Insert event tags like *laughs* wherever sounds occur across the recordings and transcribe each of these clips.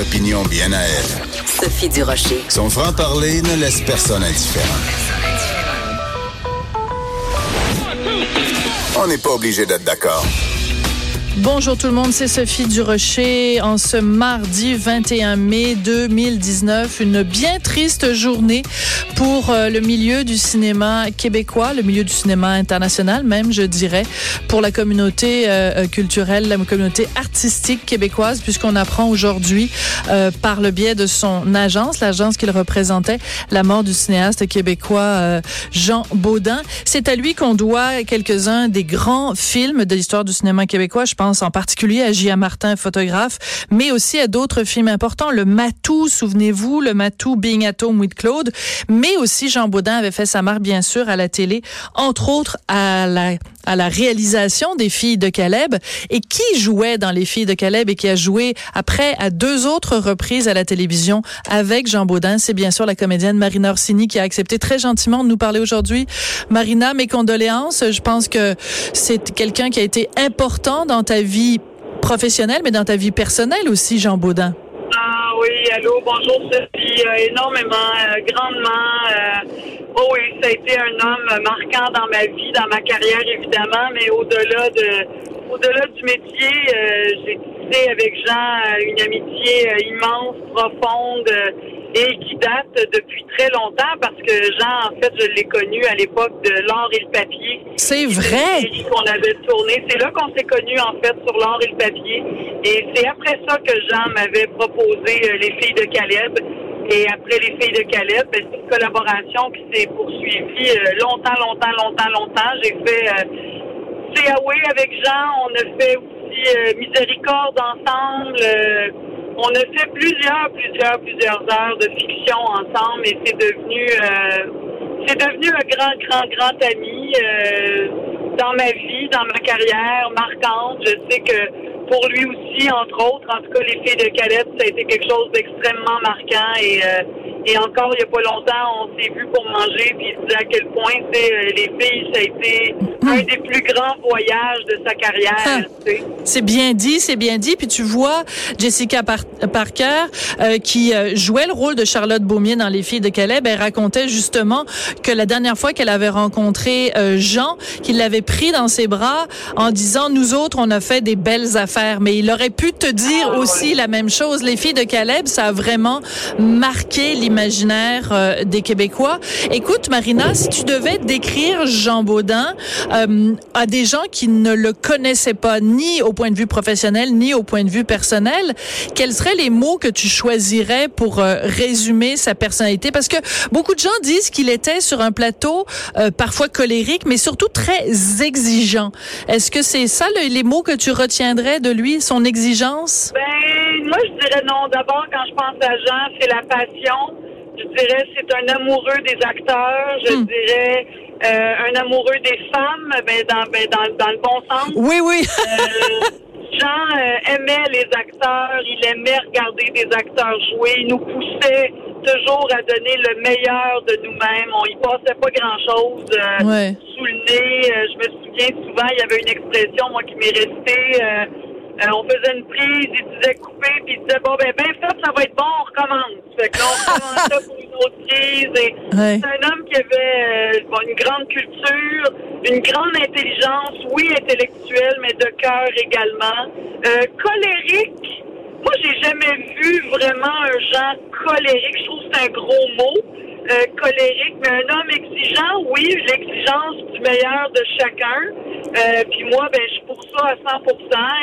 Opinions bien à elle. Sophie Durocher. Son franc-parler ne laisse personne indifférent. On n'est pas obligé d'être d'accord. Bonjour tout le monde, c'est Sophie Durocher. En ce mardi 21 mai 2019, une bien triste journée pour euh, le milieu du cinéma québécois, le milieu du cinéma international même, je dirais, pour la communauté euh, culturelle, la communauté artistique québécoise, puisqu'on apprend aujourd'hui, euh, par le biais de son agence, l'agence qu'il représentait, la mort du cinéaste québécois Jean Baudin. C'est à lui qu'on doit quelques-uns des grands films de l'histoire du cinéma québécois. Je pense en particulier à Gia Martin, photographe, mais aussi à d'autres films importants. Le Matou, souvenez-vous, le Matou Being at Home with Claude, mais aussi Jean Baudin avait fait sa marque, bien sûr, à la télé, entre autres à la, à la réalisation des Filles de Caleb. Et qui jouait dans Les Filles de Caleb et qui a joué après à deux autres reprises à la télévision avec Jean Baudin, c'est bien sûr la comédienne Marina Orsini qui a accepté très gentiment de nous parler aujourd'hui. Marina, mes condoléances. Je pense que c'est quelqu'un qui a été important dans ta vie professionnelle, mais dans ta vie personnelle aussi, Jean Baudin. Ah oui, allô, bonjour Sophie. Euh, énormément, euh, grandement. Euh, oh oui, ça a été un homme marquant dans ma vie, dans ma carrière évidemment, mais au-delà de au-delà du métier, j'ai tissé avec Jean une amitié immense, profonde et qui date depuis très longtemps parce que Jean, en fait, je l'ai connu à l'époque de l'or et le papier. C'est vrai. qu'on avait tourné. C'est là qu'on s'est connus, en fait, sur l'or et le papier. Et c'est après ça que Jean m'avait proposé euh, les filles de Caleb. Et après les filles de Caleb, ben, c'est une collaboration qui s'est poursuivie euh, longtemps, longtemps, longtemps, longtemps. J'ai fait euh, avec Jean. On a fait aussi Miséricorde ensemble. On a fait plusieurs, plusieurs, plusieurs heures de fiction ensemble et c'est devenu, euh, c'est devenu un grand, grand, grand ami euh, dans ma vie, dans ma carrière marquante. Je sais que pour lui aussi, entre autres. En tout cas, les de Caleb, ça a été quelque chose d'extrêmement marquant. Et, euh, et encore, il n'y a pas longtemps, on s'est vu pour manger, puis il disait à quel point euh, les filles, ça a été un des plus grands voyages de sa carrière. Ah. C'est bien dit, c'est bien dit. Puis tu vois Jessica Parker, euh, qui jouait le rôle de Charlotte Beaumier dans Les filles de Caleb, elle racontait justement que la dernière fois qu'elle avait rencontré Jean, qu'il l'avait pris dans ses bras en disant, nous autres, on a fait des belles affaires mais il aurait pu te dire ah, aussi la même chose. Les filles de Caleb, ça a vraiment marqué l'imaginaire euh, des Québécois. Écoute, Marina, si tu devais décrire Jean Baudin euh, à des gens qui ne le connaissaient pas, ni au point de vue professionnel, ni au point de vue personnel, quels seraient les mots que tu choisirais pour euh, résumer sa personnalité? Parce que beaucoup de gens disent qu'il était sur un plateau parfois colérique, mais surtout très exigeant. Est-ce que c'est ça les mots que tu retiendrais de lui, son exigence? Ben, dirais non. D'abord, quand je pense à Jean, c'est la passion. Je dirais c'est un amoureux des acteurs. Je hmm. dirais euh, un amoureux des femmes, ben, dans, ben, dans, dans le bon sens. Oui, oui. Euh, Jean euh, aimait les acteurs, il aimait regarder des acteurs jouer, il nous poussait toujours à donner le meilleur de nous-mêmes. On y passait pas grand-chose sous le nez. je me souviens souvent, il y avait une expression, moi, qui m'est restée euh, on faisait une prise, il disait couper, puis il disait bon ben ben fait, ça va être bon, on recommence. Fait que là, on recommençait *laughs* pour une autre prise. Et C'est un homme qui avait euh, une grande culture, une grande intelligence, oui intellectuelle, mais de cœur également. Euh, colérique. Moi, j'ai jamais vu vraiment un genre colérique. Je trouve que c'est un gros mot. Colérique, mais un homme exigeant, oui, l'exigence du meilleur de chacun. Euh, puis moi, ben, je suis pour ça à 100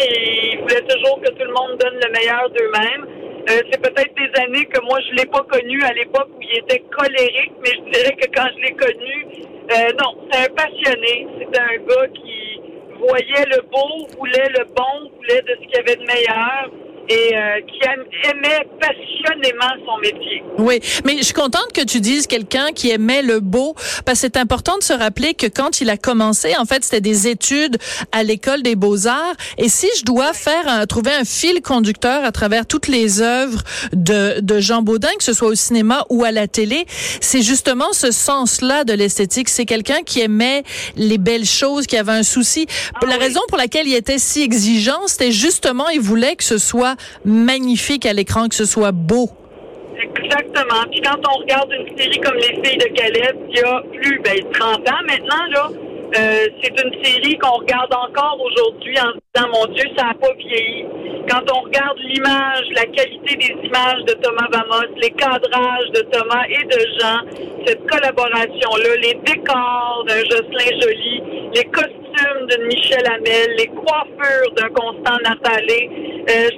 et il voulait toujours que tout le monde donne le meilleur d'eux-mêmes. Euh, c'est peut-être des années que moi je l'ai pas connu à l'époque où il était colérique, mais je dirais que quand je l'ai connu, euh, non, c'est un passionné. C'est un gars qui voyait le beau, voulait le bon, voulait de ce qu'il y avait de meilleur et euh, qui aimait passionnément son métier. Oui, mais je suis contente que tu dises quelqu'un qui aimait le beau, parce que c'est important de se rappeler que quand il a commencé, en fait, c'était des études à l'école des beaux-arts. Et si je dois faire un, trouver un fil conducteur à travers toutes les œuvres de, de Jean Baudin, que ce soit au cinéma ou à la télé, c'est justement ce sens-là de l'esthétique. C'est quelqu'un qui aimait les belles choses, qui avait un souci. Ah la raison pour laquelle il était si exigeant, c'était justement, il voulait que ce soit magnifique à l'écran, que ce soit beau. Exactement. Puis quand on regarde une série comme Les Filles de Caleb, il y a plus ben, 30 ans maintenant, là, euh, c'est une série qu'on regarde encore aujourd'hui en disant, mon Dieu, ça n'a pas vieilli. Quand on regarde l'image, la qualité des images de Thomas Vamos, les cadrages de Thomas et de Jean, cette collaboration-là, les décors d'un Jocelyn Joly, les costumes de Michel Hamel, les coiffures d'un Constant Natalé, euh,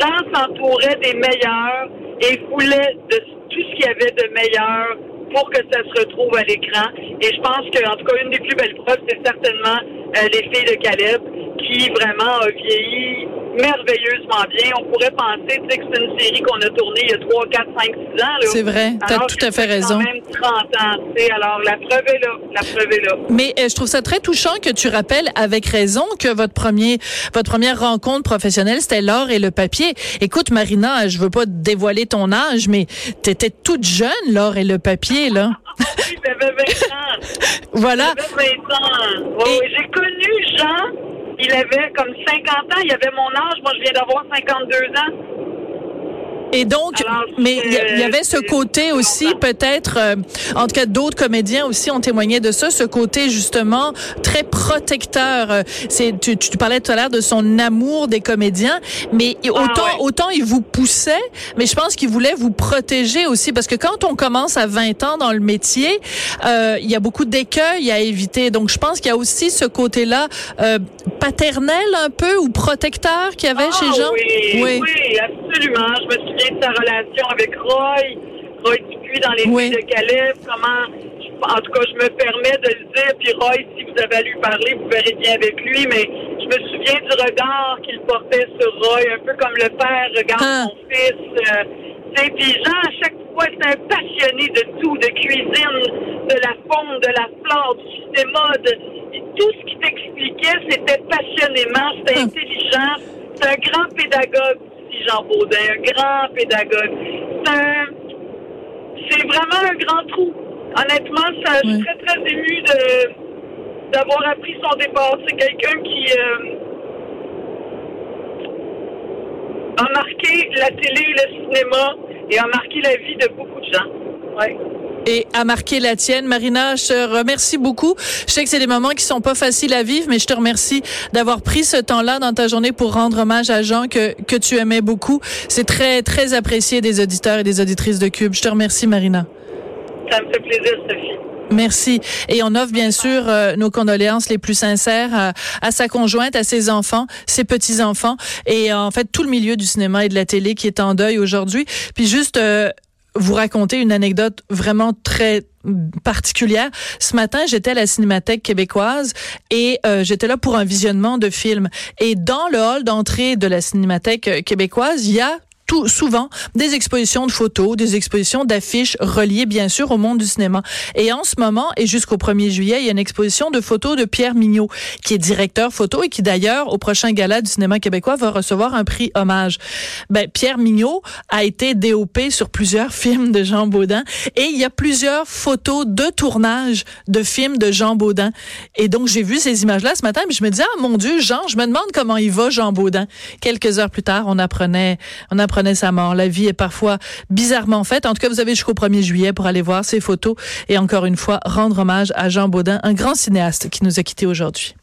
Jean s'entourait des meilleurs et voulait de tout ce qu'il y avait de meilleur pour que ça se retrouve à l'écran. Et je pense que, en tout cas, une des plus belles preuves, c'est certainement euh, les filles de Caleb, qui vraiment a vieilli merveilleusement bien. On pourrait penser que c'est une série qu'on a tournée il y a 3, 4, 5, 6 ans. C'est vrai, tu as tout à fait raison. même 30 ans. Alors, la preuve est là. La preuve est là. Mais euh, je trouve ça très touchant que tu rappelles avec raison que votre premier, votre première rencontre professionnelle, c'était l'or et le papier. Écoute, Marina, je veux pas dévoiler ton âge, mais tu étais toute jeune, l'or et le papier, là. *laughs* oui, j'avais 20 ans. voilà. J'avais 20 ans. J'ai connu Jean il avait comme 50 ans, il avait mon âge, moi je viens d'avoir 52 ans. Et donc, mais il y, avait ce côté aussi, peut-être, euh, en tout cas, d'autres comédiens aussi ont témoigné de ça, ce côté justement très protecteur. Euh, c'est, tu, tu parlais tout à l'heure de son amour des comédiens, mais ah, autant, autant il vous poussait, mais je pense qu'il voulait vous protéger aussi, parce que quand on commence à 20 ans dans le métier, euh, il y a beaucoup d'écueils à éviter. Donc, je pense qu'il y a aussi ce côté-là euh, paternel un peu ou protecteur qu'il y avait ah, chez Jean? Oui, oui, oui, absolument. Je me de sa relation avec Roy, Roy Dupuis dans les oui. de Calais, comment, en tout cas, je me permets de le dire, puis Roy, si vous avez à lui parler, vous verrez bien avec lui, mais je me souviens du regard qu'il portait sur Roy, un peu comme le père regarde ah. son fils. Euh, puis Jean, à chaque fois, c'est un passionné de tout, de cuisine, de la faune, de la flore, du cinéma, de, tout ce qu'il t'expliquait, c'était passionnément, c'était ah. intelligent, c'est un grand pédagogue Jean Baudin, un grand pédagogue. C'est vraiment un grand trou. Honnêtement, ça, je suis très, très émue d'avoir appris son départ. C'est quelqu'un qui euh, a marqué la télé et le cinéma et a marqué la vie de beaucoup de gens. Ouais et a marqué la tienne. Marina, je te remercie beaucoup. Je sais que c'est des moments qui sont pas faciles à vivre, mais je te remercie d'avoir pris ce temps-là dans ta journée pour rendre hommage à Jean que, que tu aimais beaucoup. C'est très, très apprécié des auditeurs et des auditrices de Cube. Je te remercie, Marina. Ça me fait plaisir, Sophie. Merci. Et on offre bien sûr euh, nos condoléances les plus sincères à, sa conjointe, à ses enfants, ses petits-enfants et en fait tout le milieu du cinéma et de la télé qui est en deuil aujourd'hui. Puis juste euh, vous raconter une anecdote vraiment très particulière. Ce matin, j'étais à la Cinémathèque québécoise et euh, j'étais là pour un visionnement de film. Et dans le hall d'entrée de la Cinémathèque québécoise, il y a tout, souvent des expositions de photos, des expositions d'affiches reliées bien sûr au monde du cinéma. Et en ce moment et jusqu'au 1er juillet, il y a une exposition de photos de Pierre Mignot, qui est directeur photo et qui d'ailleurs au prochain gala du cinéma québécois va recevoir un prix hommage. Ben, Pierre Mignot a été DOP sur plusieurs films de Jean Baudin et il y a plusieurs photos de tournage de films de Jean Baudin. Et donc j'ai vu ces images-là ce matin, mais je me disais ah mon Dieu, Jean, je me demande comment il va Jean Baudin. Quelques heures plus tard, on apprenait on apprenait mort. La vie est parfois bizarrement faite. En tout cas, vous avez jusqu'au 1er juillet pour aller voir ces photos et encore une fois rendre hommage à Jean Baudin, un grand cinéaste qui nous a quittés aujourd'hui.